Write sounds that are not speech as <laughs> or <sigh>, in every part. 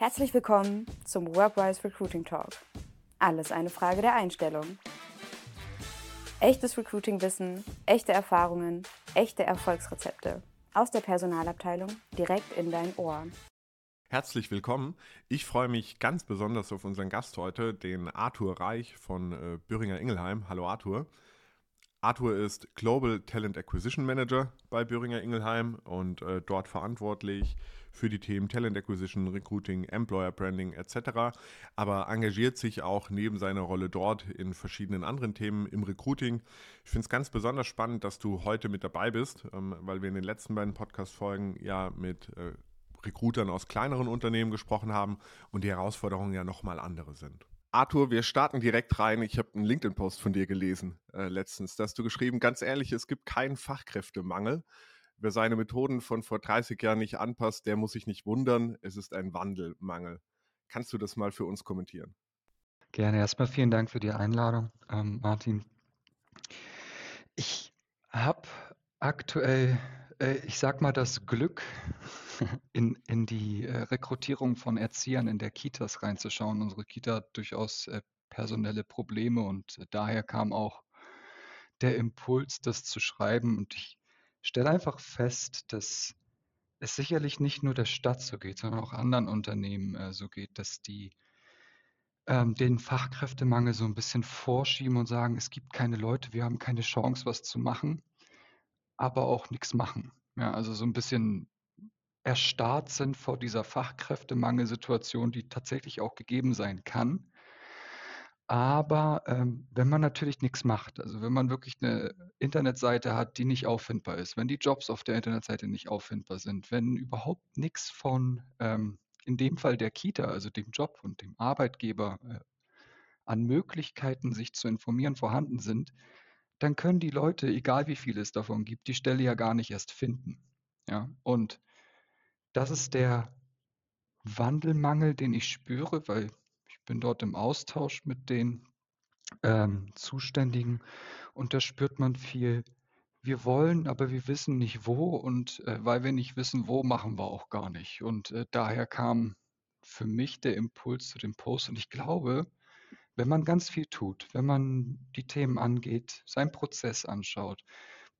Herzlich willkommen zum Workwise Recruiting Talk. Alles eine Frage der Einstellung. Echtes Recruiting-Wissen, echte Erfahrungen, echte Erfolgsrezepte. Aus der Personalabteilung direkt in dein Ohr. Herzlich willkommen. Ich freue mich ganz besonders auf unseren Gast heute, den Arthur Reich von äh, Böhringer Ingelheim. Hallo Arthur. Arthur ist Global Talent Acquisition Manager bei Böhringer Ingelheim und äh, dort verantwortlich für die Themen Talent Acquisition, Recruiting, Employer Branding etc. Aber engagiert sich auch neben seiner Rolle dort in verschiedenen anderen Themen im Recruiting. Ich finde es ganz besonders spannend, dass du heute mit dabei bist, ähm, weil wir in den letzten beiden Podcast-Folgen ja mit äh, Recruitern aus kleineren Unternehmen gesprochen haben und die Herausforderungen ja nochmal andere sind. Arthur, wir starten direkt rein. Ich habe einen LinkedIn-Post von dir gelesen äh, letztens. Da hast du geschrieben, ganz ehrlich, es gibt keinen Fachkräftemangel. Wer seine Methoden von vor 30 Jahren nicht anpasst, der muss sich nicht wundern. Es ist ein Wandelmangel. Kannst du das mal für uns kommentieren? Gerne. Erstmal vielen Dank für die Einladung, ähm, Martin. Ich habe aktuell, äh, ich sag mal, das Glück, <laughs> in, in die äh, Rekrutierung von Erziehern in der Kitas reinzuschauen. Unsere Kita hat durchaus äh, personelle Probleme und äh, daher kam auch der Impuls, das zu schreiben. Und ich stelle einfach fest, dass es sicherlich nicht nur der Stadt so geht, sondern auch anderen Unternehmen äh, so geht, dass die ähm, den Fachkräftemangel so ein bisschen vorschieben und sagen, es gibt keine Leute, wir haben keine Chance, was zu machen, aber auch nichts machen. Ja, also so ein bisschen erstarrt sind vor dieser Fachkräftemangelsituation, die tatsächlich auch gegeben sein kann. Aber ähm, wenn man natürlich nichts macht, also wenn man wirklich eine Internetseite hat, die nicht auffindbar ist, wenn die Jobs auf der Internetseite nicht auffindbar sind, wenn überhaupt nichts von, ähm, in dem Fall der Kita, also dem Job und dem Arbeitgeber, äh, an Möglichkeiten, sich zu informieren, vorhanden sind, dann können die Leute, egal wie viel es davon gibt, die Stelle ja gar nicht erst finden. Ja, und das ist der Wandelmangel, den ich spüre, weil bin dort im Austausch mit den ähm, Zuständigen und da spürt man viel, wir wollen, aber wir wissen nicht wo und äh, weil wir nicht wissen wo, machen wir auch gar nicht. Und äh, daher kam für mich der Impuls zu dem Post und ich glaube, wenn man ganz viel tut, wenn man die Themen angeht, seinen Prozess anschaut,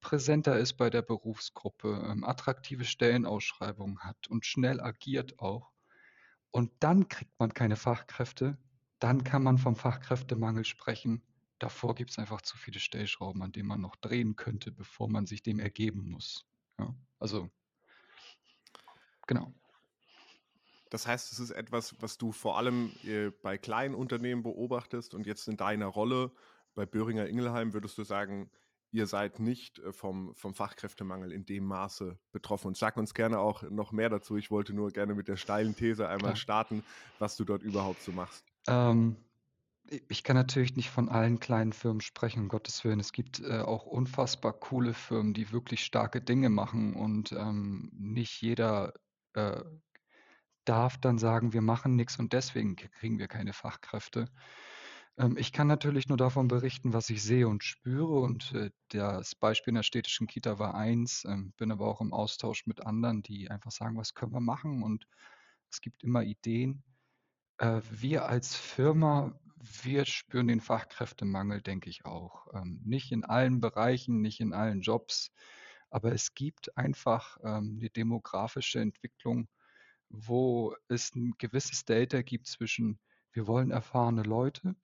präsenter ist bei der Berufsgruppe, ähm, attraktive Stellenausschreibungen hat und schnell agiert auch. Und dann kriegt man keine Fachkräfte, dann kann man vom Fachkräftemangel sprechen. Davor gibt es einfach zu viele Stellschrauben, an denen man noch drehen könnte, bevor man sich dem ergeben muss. Ja, also, genau. Das heißt, es ist etwas, was du vor allem äh, bei kleinen Unternehmen beobachtest und jetzt in deiner Rolle bei Böhringer Ingelheim würdest du sagen, ihr seid nicht äh, vom, vom Fachkräftemangel in dem Maße betroffen. Und sag uns gerne auch noch mehr dazu. Ich wollte nur gerne mit der steilen These einmal Klar. starten, was du dort überhaupt so machst. Ähm, ich kann natürlich nicht von allen kleinen Firmen sprechen, um Gottes Willen. Es gibt äh, auch unfassbar coole Firmen, die wirklich starke Dinge machen und ähm, nicht jeder äh, darf dann sagen, wir machen nichts und deswegen kriegen wir keine Fachkräfte. Ähm, ich kann natürlich nur davon berichten, was ich sehe und spüre. Und äh, das Beispiel in der städtischen Kita war eins, ähm, bin aber auch im Austausch mit anderen, die einfach sagen, was können wir machen? Und es gibt immer Ideen. Äh, wir als Firma, wir spüren den Fachkräftemangel, denke ich auch. Ähm, nicht in allen Bereichen, nicht in allen Jobs, aber es gibt einfach eine demografische Entwicklung, wo es ein gewisses Delta gibt zwischen, wir wollen erfahrene Leute,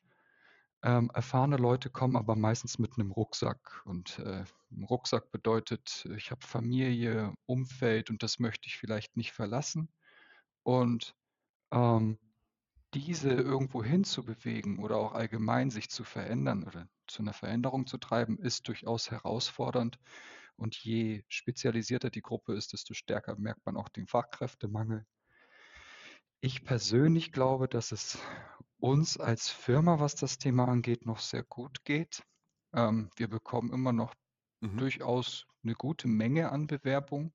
ähm, erfahrene Leute kommen aber meistens mit einem Rucksack. Und äh, Rucksack bedeutet, ich habe Familie, Umfeld und das möchte ich vielleicht nicht verlassen. Und ähm, diese irgendwo hinzubewegen oder auch allgemein sich zu verändern oder zu einer Veränderung zu treiben, ist durchaus herausfordernd. Und je spezialisierter die Gruppe ist, desto stärker merkt man auch den Fachkräftemangel. Ich persönlich glaube, dass es uns als Firma, was das Thema angeht, noch sehr gut geht. Ähm, wir bekommen immer noch Mhm. durchaus eine gute Menge an Bewerbungen.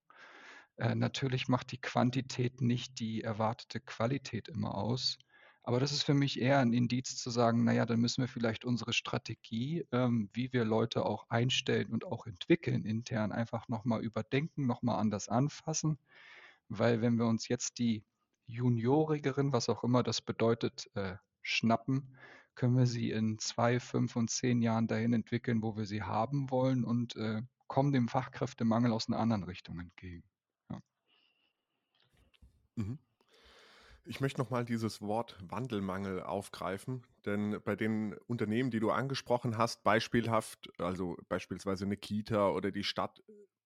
Äh, natürlich macht die Quantität nicht die erwartete Qualität immer aus. Aber das ist für mich eher ein Indiz zu sagen, naja, dann müssen wir vielleicht unsere Strategie, ähm, wie wir Leute auch einstellen und auch entwickeln intern, einfach nochmal überdenken, nochmal anders anfassen. Weil wenn wir uns jetzt die Juniorigeren, was auch immer das bedeutet, äh, schnappen, können wir sie in zwei, fünf und zehn Jahren dahin entwickeln, wo wir sie haben wollen und äh, kommen dem Fachkräftemangel aus einer anderen Richtung entgegen. Ja. Mhm. Ich möchte nochmal dieses Wort Wandelmangel aufgreifen, denn bei den Unternehmen, die du angesprochen hast, beispielhaft, also beispielsweise eine Kita oder die Stadt,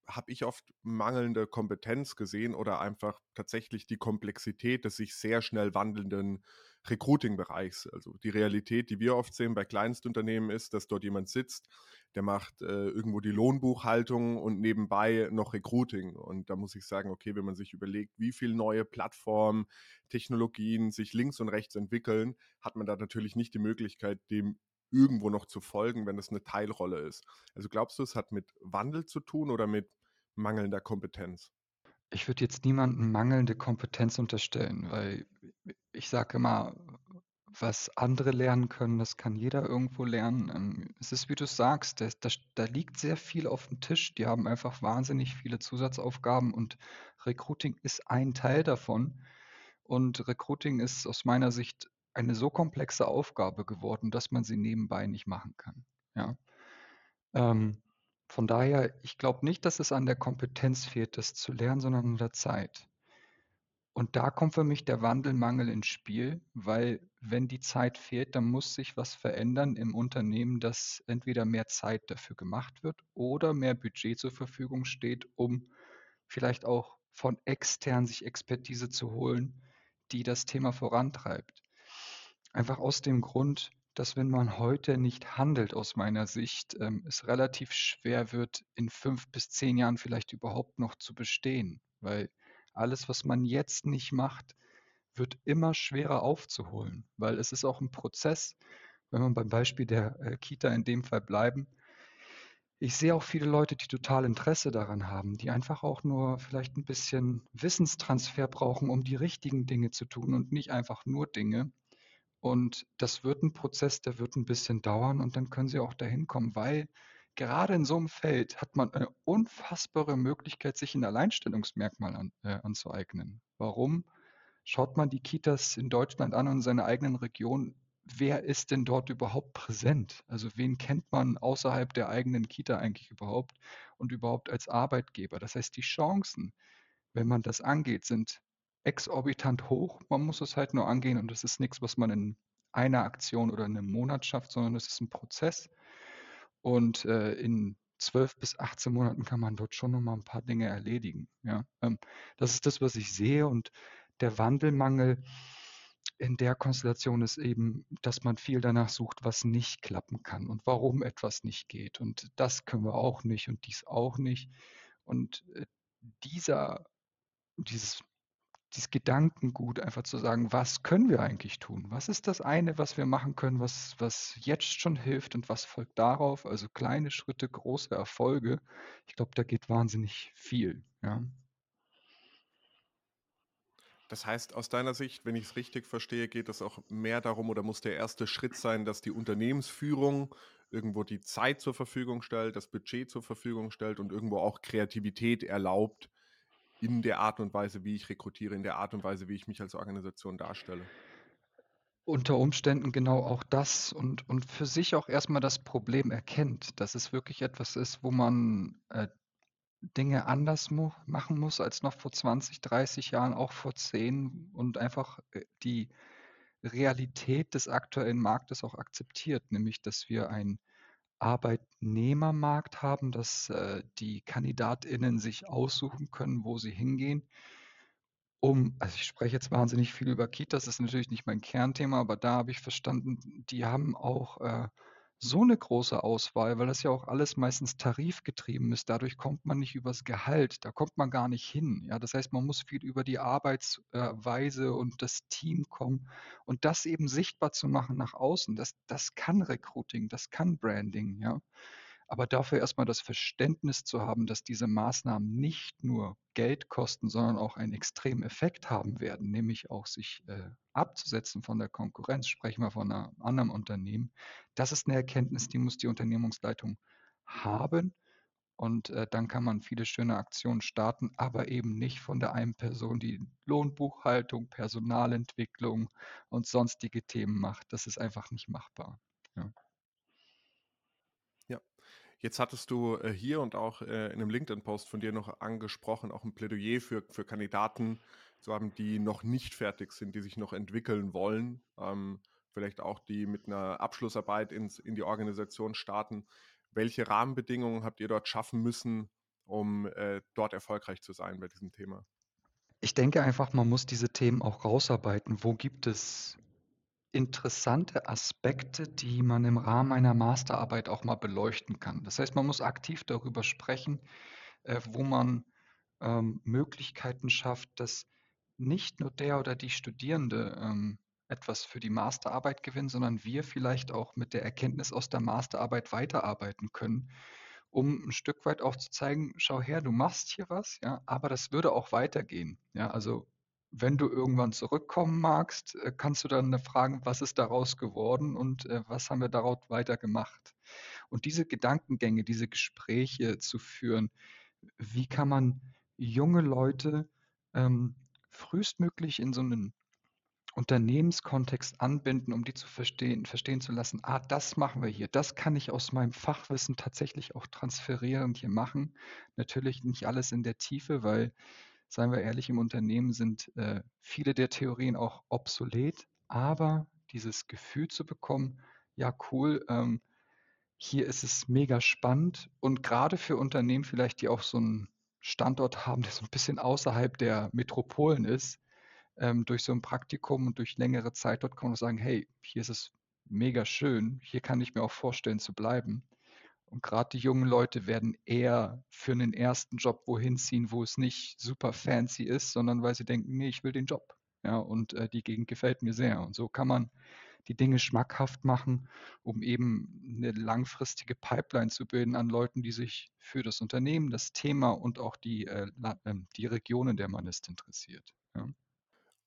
habe ich oft mangelnde Kompetenz gesehen oder einfach tatsächlich die Komplexität des sich sehr schnell wandelnden Recruiting-Bereichs. Also die Realität, die wir oft sehen bei Kleinstunternehmen ist, dass dort jemand sitzt, der macht äh, irgendwo die Lohnbuchhaltung und nebenbei noch Recruiting. Und da muss ich sagen, okay, wenn man sich überlegt, wie viele neue Plattformen, Technologien sich links und rechts entwickeln, hat man da natürlich nicht die Möglichkeit, dem irgendwo noch zu folgen, wenn das eine Teilrolle ist. Also glaubst du, es hat mit Wandel zu tun oder mit mangelnder Kompetenz? Ich würde jetzt niemandem mangelnde Kompetenz unterstellen, weil ich sage immer, was andere lernen können, das kann jeder irgendwo lernen. Ähm, es ist, wie du sagst, da, da, da liegt sehr viel auf dem Tisch. Die haben einfach wahnsinnig viele Zusatzaufgaben und Recruiting ist ein Teil davon. Und Recruiting ist aus meiner Sicht eine so komplexe Aufgabe geworden, dass man sie nebenbei nicht machen kann. Ja. Ähm, von daher, ich glaube nicht, dass es an der Kompetenz fehlt, das zu lernen, sondern an der Zeit. Und da kommt für mich der Wandelmangel ins Spiel, weil wenn die Zeit fehlt, dann muss sich was verändern im Unternehmen, dass entweder mehr Zeit dafür gemacht wird oder mehr Budget zur Verfügung steht, um vielleicht auch von extern sich Expertise zu holen, die das Thema vorantreibt. Einfach aus dem Grund, dass wenn man heute nicht handelt, aus meiner Sicht, ähm, es relativ schwer wird, in fünf bis zehn Jahren vielleicht überhaupt noch zu bestehen. Weil alles, was man jetzt nicht macht, wird immer schwerer aufzuholen. Weil es ist auch ein Prozess, wenn wir beim Beispiel der äh, Kita in dem Fall bleiben. Ich sehe auch viele Leute, die total Interesse daran haben, die einfach auch nur vielleicht ein bisschen Wissenstransfer brauchen, um die richtigen Dinge zu tun und nicht einfach nur Dinge, und das wird ein Prozess, der wird ein bisschen dauern und dann können sie auch dahin kommen, weil gerade in so einem Feld hat man eine unfassbare Möglichkeit, sich ein Alleinstellungsmerkmal an, äh, anzueignen. Warum? Schaut man die Kitas in Deutschland an und in seiner eigenen Region, wer ist denn dort überhaupt präsent? Also wen kennt man außerhalb der eigenen Kita eigentlich überhaupt und überhaupt als Arbeitgeber? Das heißt, die Chancen, wenn man das angeht, sind exorbitant hoch. Man muss es halt nur angehen und das ist nichts, was man in einer Aktion oder in einem Monat schafft, sondern es ist ein Prozess. Und äh, in zwölf bis 18 Monaten kann man dort schon noch mal ein paar Dinge erledigen. Ja? Ähm, das ist das, was ich sehe. Und der Wandelmangel in der Konstellation ist eben, dass man viel danach sucht, was nicht klappen kann und warum etwas nicht geht. Und das können wir auch nicht und dies auch nicht. Und äh, dieser, dieses dieses Gedankengut, einfach zu sagen, was können wir eigentlich tun? Was ist das eine, was wir machen können, was, was jetzt schon hilft und was folgt darauf? Also kleine Schritte, große Erfolge. Ich glaube, da geht wahnsinnig viel. Ja. Das heißt, aus deiner Sicht, wenn ich es richtig verstehe, geht es auch mehr darum oder muss der erste Schritt sein, dass die Unternehmensführung irgendwo die Zeit zur Verfügung stellt, das Budget zur Verfügung stellt und irgendwo auch Kreativität erlaubt, in der Art und Weise, wie ich rekrutiere, in der Art und Weise, wie ich mich als Organisation darstelle. Unter Umständen genau auch das und, und für sich auch erstmal das Problem erkennt, dass es wirklich etwas ist, wo man äh, Dinge anders mu machen muss als noch vor 20, 30 Jahren, auch vor 10 und einfach äh, die Realität des aktuellen Marktes auch akzeptiert, nämlich dass wir ein Arbeitnehmermarkt haben, dass äh, die KandidatInnen sich aussuchen können, wo sie hingehen. Um, also ich spreche jetzt wahnsinnig viel über Kitas, das ist natürlich nicht mein Kernthema, aber da habe ich verstanden, die haben auch äh, so eine große Auswahl, weil das ja auch alles meistens tarifgetrieben ist. Dadurch kommt man nicht übers Gehalt, da kommt man gar nicht hin. Ja, das heißt, man muss viel über die Arbeitsweise und das Team kommen und das eben sichtbar zu machen nach außen. Das, das kann Recruiting, das kann Branding, ja. Aber dafür erstmal das Verständnis zu haben, dass diese Maßnahmen nicht nur Geld kosten, sondern auch einen extremen Effekt haben werden, nämlich auch sich äh, abzusetzen von der Konkurrenz, sprechen wir von einem anderen Unternehmen. Das ist eine Erkenntnis, die muss die Unternehmungsleitung haben. Und äh, dann kann man viele schöne Aktionen starten, aber eben nicht von der einen Person, die Lohnbuchhaltung, Personalentwicklung und sonstige Themen macht. Das ist einfach nicht machbar. Ja. Jetzt hattest du äh, hier und auch äh, in einem LinkedIn-Post von dir noch angesprochen, auch ein Plädoyer für, für Kandidaten zu haben, die noch nicht fertig sind, die sich noch entwickeln wollen, ähm, vielleicht auch die mit einer Abschlussarbeit ins, in die Organisation starten. Welche Rahmenbedingungen habt ihr dort schaffen müssen, um äh, dort erfolgreich zu sein bei diesem Thema? Ich denke einfach, man muss diese Themen auch rausarbeiten. Wo gibt es interessante Aspekte, die man im Rahmen einer Masterarbeit auch mal beleuchten kann? Das heißt, man muss aktiv darüber sprechen, äh, wo man ähm, Möglichkeiten schafft, dass nicht nur der oder die Studierende ähm, etwas für die Masterarbeit gewinnen, sondern wir vielleicht auch mit der Erkenntnis aus der Masterarbeit weiterarbeiten können, um ein Stück weit auch zu zeigen, schau her, du machst hier was, ja, aber das würde auch weitergehen. Ja, also wenn du irgendwann zurückkommen magst, äh, kannst du dann fragen, was ist daraus geworden und äh, was haben wir daraus weiter gemacht? Und diese Gedankengänge, diese Gespräche zu führen, wie kann man junge Leute ähm, frühestmöglich in so einen Unternehmenskontext anbinden, um die zu verstehen, verstehen zu lassen, ah, das machen wir hier, das kann ich aus meinem Fachwissen tatsächlich auch transferierend hier machen. Natürlich nicht alles in der Tiefe, weil, seien wir ehrlich, im Unternehmen sind äh, viele der Theorien auch obsolet, aber dieses Gefühl zu bekommen, ja, cool, ähm, hier ist es mega spannend und gerade für Unternehmen vielleicht, die auch so einen Standort haben, der so ein bisschen außerhalb der Metropolen ist, ähm, durch so ein Praktikum und durch längere Zeit dort kann man sagen, hey, hier ist es mega schön, hier kann ich mir auch vorstellen zu bleiben. Und gerade die jungen Leute werden eher für einen ersten Job wohin ziehen, wo es nicht super fancy ist, sondern weil sie denken, nee, ich will den Job. Ja, und äh, die Gegend gefällt mir sehr. Und so kann man die Dinge schmackhaft machen, um eben eine langfristige Pipeline zu bilden an Leuten, die sich für das Unternehmen, das Thema und auch die, äh, ähm, die Region, in der man ist, interessiert. Ja.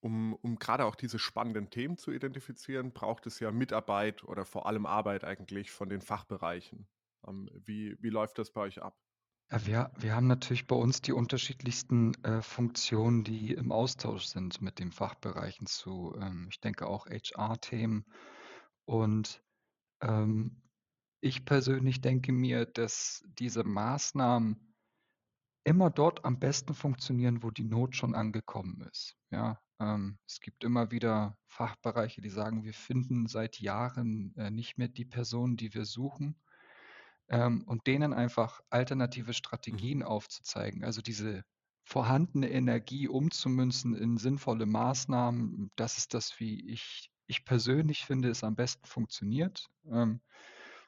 Um, um gerade auch diese spannenden Themen zu identifizieren, braucht es ja Mitarbeit oder vor allem Arbeit eigentlich von den Fachbereichen. Ähm, wie, wie läuft das bei euch ab? Ja, wir, wir haben natürlich bei uns die unterschiedlichsten äh, Funktionen, die im Austausch sind mit den Fachbereichen zu, ähm, ich denke auch HR-Themen. Und ähm, ich persönlich denke mir, dass diese Maßnahmen immer dort am besten funktionieren, wo die Not schon angekommen ist. Ja, ähm, es gibt immer wieder Fachbereiche, die sagen, wir finden seit Jahren äh, nicht mehr die Personen, die wir suchen. Ähm, und denen einfach alternative mhm. Strategien aufzuzeigen. Also diese vorhandene Energie umzumünzen in sinnvolle Maßnahmen, das ist das, wie ich, ich persönlich finde, es am besten funktioniert. Ähm,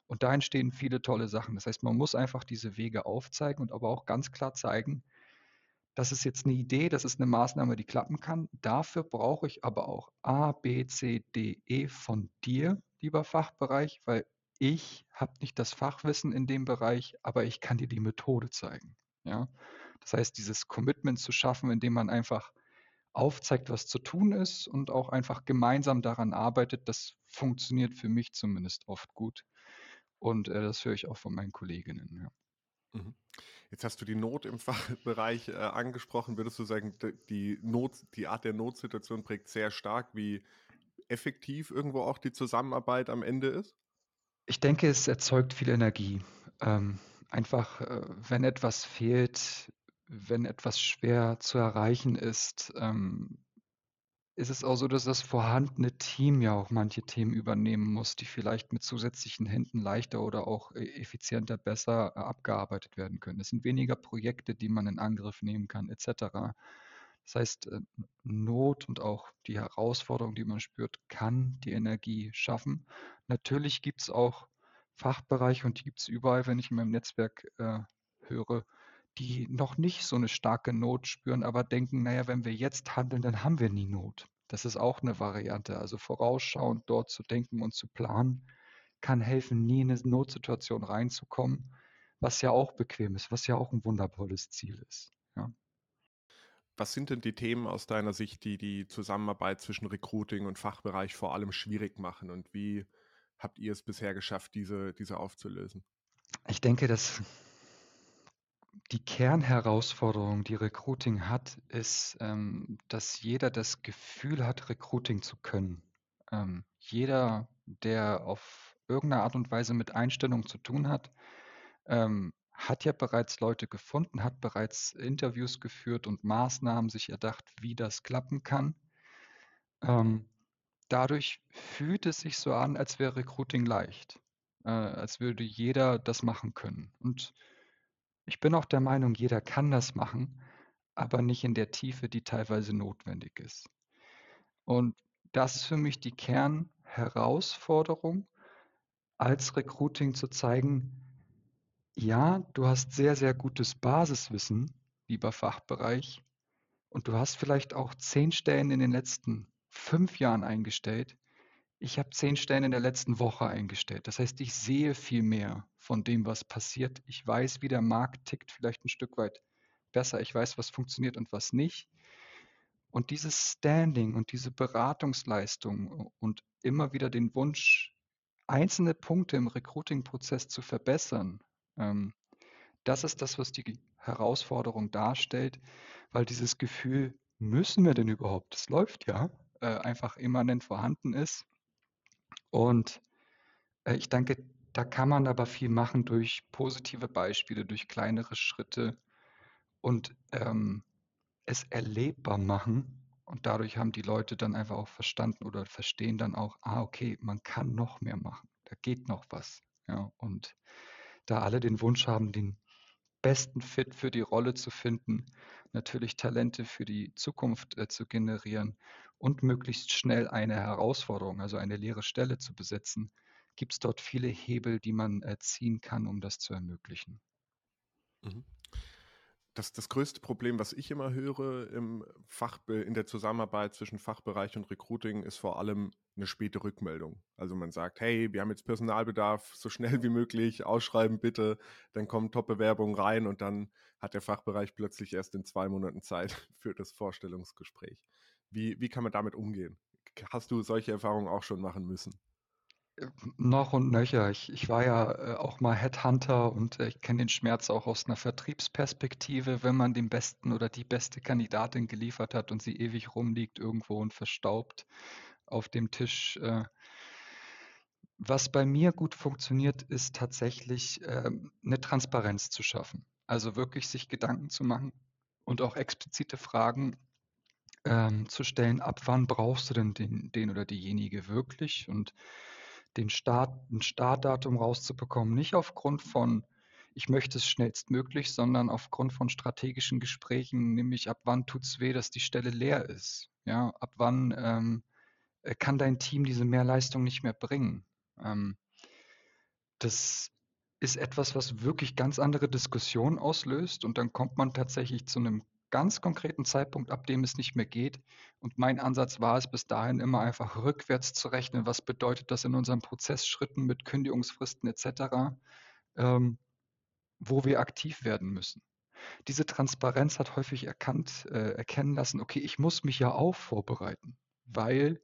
und da entstehen viele tolle Sachen. Das heißt, man muss einfach diese Wege aufzeigen und aber auch ganz klar zeigen, das ist jetzt eine Idee, das ist eine Maßnahme, die klappen kann. Dafür brauche ich aber auch A, B, C, D, E von dir, lieber Fachbereich, weil ich habe nicht das Fachwissen in dem Bereich, aber ich kann dir die Methode zeigen. Ja? Das heißt, dieses Commitment zu schaffen, indem man einfach aufzeigt, was zu tun ist und auch einfach gemeinsam daran arbeitet, das funktioniert für mich zumindest oft gut. Und äh, das höre ich auch von meinen Kolleginnen. Ja. Mhm. Jetzt hast du die Not im <laughs> Fachbereich äh, angesprochen. Würdest du sagen, die, Not, die Art der Notsituation prägt sehr stark, wie effektiv irgendwo auch die Zusammenarbeit am Ende ist? Ich denke, es erzeugt viel Energie. Ähm, einfach, äh, wenn etwas fehlt, wenn etwas schwer zu erreichen ist, ähm, ist es auch so, dass das vorhandene Team ja auch manche Themen übernehmen muss, die vielleicht mit zusätzlichen Händen leichter oder auch e effizienter besser äh, abgearbeitet werden können. Es sind weniger Projekte, die man in Angriff nehmen kann, etc. Das heißt, äh, Not und auch die Herausforderung, die man spürt, kann die Energie schaffen. Natürlich gibt es auch Fachbereiche und die gibt es überall, wenn ich in meinem Netzwerk äh, höre, die noch nicht so eine starke Not spüren, aber denken, naja, wenn wir jetzt handeln, dann haben wir nie Not. Das ist auch eine Variante. Also vorausschauend dort zu denken und zu planen, kann helfen, nie in eine Notsituation reinzukommen, was ja auch bequem ist, was ja auch ein wundervolles Ziel ist. Ja. Was sind denn die Themen aus deiner Sicht, die die Zusammenarbeit zwischen Recruiting und Fachbereich vor allem schwierig machen und wie habt ihr es bisher geschafft, diese, diese aufzulösen? Ich denke, dass die Kernherausforderung, die Recruiting hat, ist, ähm, dass jeder das Gefühl hat, Recruiting zu können. Ähm, jeder, der auf irgendeine Art und Weise mit Einstellung zu tun hat, ähm, hat ja bereits Leute gefunden, hat bereits Interviews geführt und Maßnahmen sich erdacht, wie das klappen kann. Ähm, dadurch fühlt es sich so an, als wäre Recruiting leicht, äh, als würde jeder das machen können. Und ich bin auch der Meinung, jeder kann das machen, aber nicht in der Tiefe, die teilweise notwendig ist. Und das ist für mich die Kernherausforderung, als Recruiting zu zeigen, ja, du hast sehr, sehr gutes Basiswissen, lieber Fachbereich, und du hast vielleicht auch zehn Stellen in den letzten fünf Jahren eingestellt. Ich habe zehn Stellen in der letzten Woche eingestellt. Das heißt, ich sehe viel mehr von dem, was passiert. Ich weiß, wie der Markt tickt, vielleicht ein Stück weit besser. Ich weiß, was funktioniert und was nicht. Und dieses Standing und diese Beratungsleistung und immer wieder den Wunsch, einzelne Punkte im Recruiting-Prozess zu verbessern, das ist das, was die Herausforderung darstellt, weil dieses Gefühl, müssen wir denn überhaupt, das läuft ja, äh, einfach immanent vorhanden ist. Und äh, ich denke, da kann man aber viel machen durch positive Beispiele, durch kleinere Schritte und ähm, es erlebbar machen. Und dadurch haben die Leute dann einfach auch verstanden oder verstehen dann auch, ah, okay, man kann noch mehr machen. Da geht noch was. Ja, und da alle den Wunsch haben, den besten Fit für die Rolle zu finden, natürlich Talente für die Zukunft äh, zu generieren und möglichst schnell eine Herausforderung, also eine leere Stelle zu besetzen, gibt es dort viele Hebel, die man äh, ziehen kann, um das zu ermöglichen. Mhm das, das größte Problem, was ich immer höre im Fach, in der Zusammenarbeit zwischen Fachbereich und Recruiting, ist vor allem eine späte Rückmeldung. Also man sagt, hey, wir haben jetzt Personalbedarf, so schnell wie möglich, ausschreiben bitte, dann kommen Top-Bewerbungen rein und dann hat der Fachbereich plötzlich erst in zwei Monaten Zeit <laughs> für das Vorstellungsgespräch. Wie, wie kann man damit umgehen? Hast du solche Erfahrungen auch schon machen müssen? Noch und nöcher. Ich, ich war ja äh, auch mal Headhunter und äh, ich kenne den Schmerz auch aus einer Vertriebsperspektive, wenn man den besten oder die beste Kandidatin geliefert hat und sie ewig rumliegt irgendwo und verstaubt auf dem Tisch. Äh. Was bei mir gut funktioniert, ist tatsächlich ähm, eine Transparenz zu schaffen. Also wirklich sich Gedanken zu machen und auch explizite Fragen ähm, zu stellen, ab wann brauchst du denn den, den oder diejenige wirklich? Und den Start, ein Startdatum rauszubekommen, nicht aufgrund von, ich möchte es schnellstmöglich, sondern aufgrund von strategischen Gesprächen, nämlich ab wann tut es weh, dass die Stelle leer ist. Ja, ab wann ähm, äh, kann dein Team diese Mehrleistung nicht mehr bringen. Ähm, das ist etwas, was wirklich ganz andere Diskussionen auslöst und dann kommt man tatsächlich zu einem ganz konkreten Zeitpunkt, ab dem es nicht mehr geht. Und mein Ansatz war es bis dahin immer einfach rückwärts zu rechnen. Was bedeutet das in unseren Prozessschritten mit Kündigungsfristen etc., ähm, wo wir aktiv werden müssen. Diese Transparenz hat häufig erkannt, äh, erkennen lassen, okay, ich muss mich ja auch vorbereiten, weil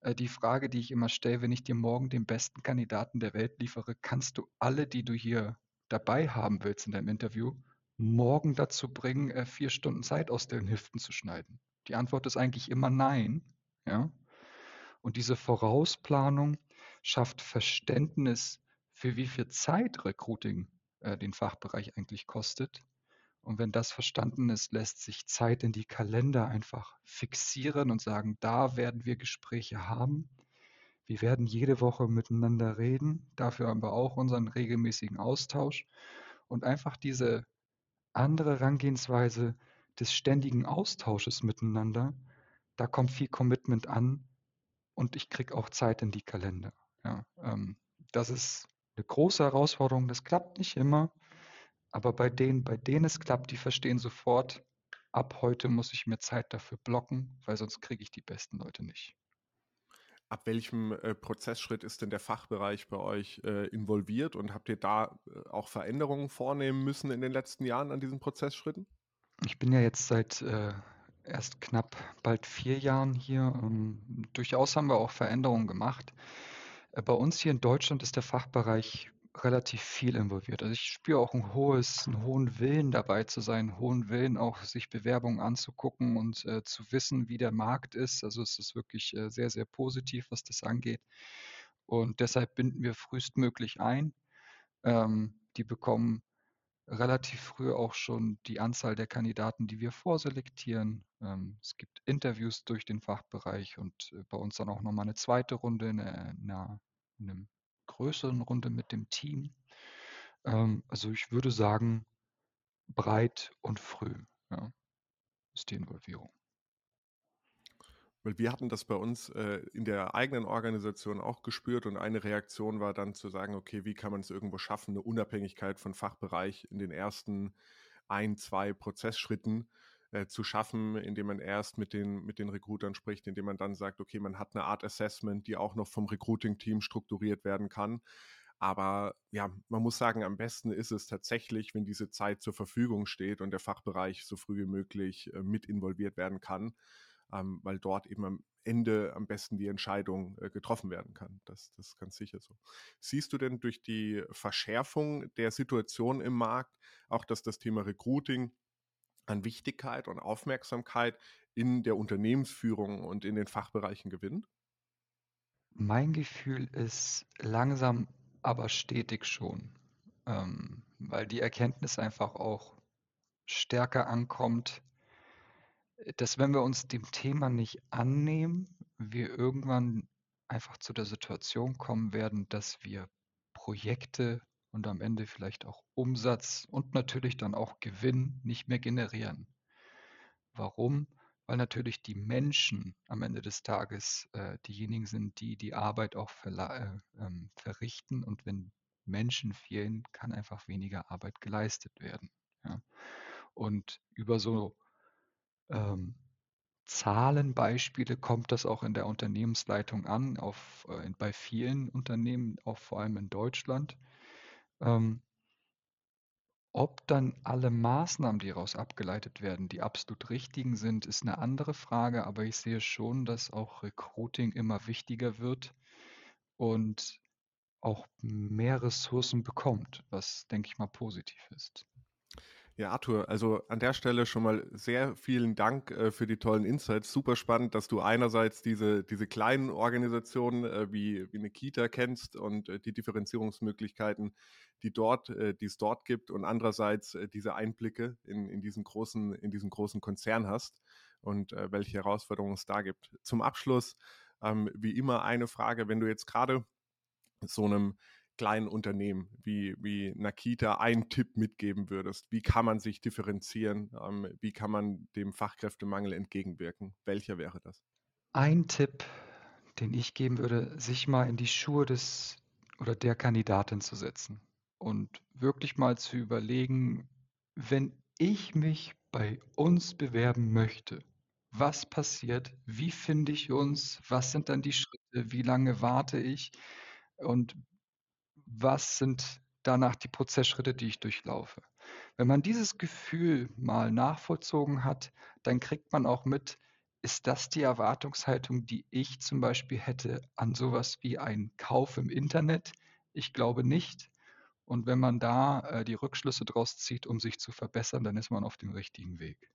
äh, die Frage, die ich immer stelle, wenn ich dir morgen den besten Kandidaten der Welt liefere, kannst du alle, die du hier dabei haben willst in deinem Interview, morgen dazu bringen, äh, vier Stunden Zeit aus den Hüften zu schneiden? Die Antwort ist eigentlich immer nein. Ja? Und diese Vorausplanung schafft Verständnis, für wie viel Zeit Recruiting äh, den Fachbereich eigentlich kostet. Und wenn das verstanden ist, lässt sich Zeit in die Kalender einfach fixieren und sagen, da werden wir Gespräche haben. Wir werden jede Woche miteinander reden. Dafür haben wir auch unseren regelmäßigen Austausch. Und einfach diese andere Herangehensweise des ständigen Austausches miteinander, da kommt viel Commitment an und ich kriege auch Zeit in die Kalender. Ja, ähm, das ist eine große Herausforderung. Das klappt nicht immer, aber bei denen, bei denen es klappt, die verstehen sofort, ab heute muss ich mir Zeit dafür blocken, weil sonst kriege ich die besten Leute nicht. Ab welchem äh, Prozessschritt ist denn der Fachbereich bei euch äh, involviert und habt ihr da äh, auch Veränderungen vornehmen müssen in den letzten Jahren an diesen Prozessschritten? Ich bin ja jetzt seit äh, erst knapp bald vier Jahren hier. Ähm, durchaus haben wir auch Veränderungen gemacht. Äh, bei uns hier in Deutschland ist der Fachbereich relativ viel involviert. Also ich spüre auch ein hohes, einen hohen Willen dabei zu sein, einen hohen Willen auch sich Bewerbungen anzugucken und äh, zu wissen, wie der Markt ist. Also es ist wirklich äh, sehr, sehr positiv, was das angeht. Und deshalb binden wir frühestmöglich ein. Ähm, die bekommen relativ früh auch schon die Anzahl der Kandidaten, die wir vorselektieren. Ähm, es gibt Interviews durch den Fachbereich und äh, bei uns dann auch nochmal eine zweite Runde in, einer, in einem größeren Runde mit dem Team. Ähm, also ich würde sagen, breit und früh ja, ist die Involvierung. Weil wir hatten das bei uns äh, in der eigenen Organisation auch gespürt und eine Reaktion war dann zu sagen, okay, wie kann man es irgendwo schaffen, eine Unabhängigkeit von Fachbereich in den ersten ein, zwei Prozessschritten äh, zu schaffen, indem man erst mit den, mit den Recruitern spricht, indem man dann sagt, okay, man hat eine Art Assessment, die auch noch vom Recruiting-Team strukturiert werden kann. Aber ja, man muss sagen, am besten ist es tatsächlich, wenn diese Zeit zur Verfügung steht und der Fachbereich so früh wie möglich äh, mit involviert werden kann ähm, weil dort eben am Ende am besten die Entscheidung äh, getroffen werden kann. Das, das ist ganz sicher so. Siehst du denn durch die Verschärfung der Situation im Markt auch, dass das Thema Recruiting an Wichtigkeit und Aufmerksamkeit in der Unternehmensführung und in den Fachbereichen gewinnt? Mein Gefühl ist langsam, aber stetig schon, ähm, weil die Erkenntnis einfach auch stärker ankommt, dass wenn wir uns dem Thema nicht annehmen, wir irgendwann einfach zu der Situation kommen werden, dass wir Projekte und am Ende vielleicht auch Umsatz und natürlich dann auch Gewinn nicht mehr generieren. Warum? Weil natürlich die Menschen am Ende des Tages äh, diejenigen sind, die die Arbeit auch äh, ähm, verrichten. Und wenn Menschen fehlen, kann einfach weniger Arbeit geleistet werden. Ja. Und über so ähm, Zahlenbeispiele kommt das auch in der Unternehmensleitung an, auf, äh, bei vielen Unternehmen, auch vor allem in Deutschland. Ähm, ob dann alle Maßnahmen, die daraus abgeleitet werden, die absolut richtigen sind, ist eine andere Frage, aber ich sehe schon, dass auch Recruiting immer wichtiger wird und auch mehr Ressourcen bekommt, was, denke ich mal, positiv ist. Ja, Arthur, also an der Stelle schon mal sehr vielen Dank äh, für die tollen Insights. Super spannend, dass du einerseits diese, diese kleinen Organisationen äh, wie, wie eine Kita kennst und äh, die Differenzierungsmöglichkeiten, die dort, äh, die es dort gibt und andererseits äh, diese Einblicke in, in, diesen großen, in diesen großen Konzern hast und äh, welche Herausforderungen es da gibt. Zum Abschluss, ähm, wie immer, eine Frage, wenn du jetzt gerade so einem kleinen Unternehmen wie, wie Nakita einen Tipp mitgeben würdest? Wie kann man sich differenzieren? Ähm, wie kann man dem Fachkräftemangel entgegenwirken? Welcher wäre das? Ein Tipp, den ich geben würde, sich mal in die Schuhe des oder der Kandidatin zu setzen und wirklich mal zu überlegen, wenn ich mich bei uns bewerben möchte, was passiert? Wie finde ich uns? Was sind dann die Schritte? Wie lange warte ich? Und was sind danach die Prozessschritte, die ich durchlaufe. Wenn man dieses Gefühl mal nachvollzogen hat, dann kriegt man auch mit, ist das die Erwartungshaltung, die ich zum Beispiel hätte an sowas wie einen Kauf im Internet? Ich glaube nicht. Und wenn man da äh, die Rückschlüsse draus zieht, um sich zu verbessern, dann ist man auf dem richtigen Weg.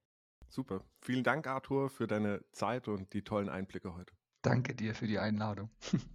Super. Vielen Dank, Arthur, für deine Zeit und die tollen Einblicke heute. Danke dir für die Einladung. <laughs>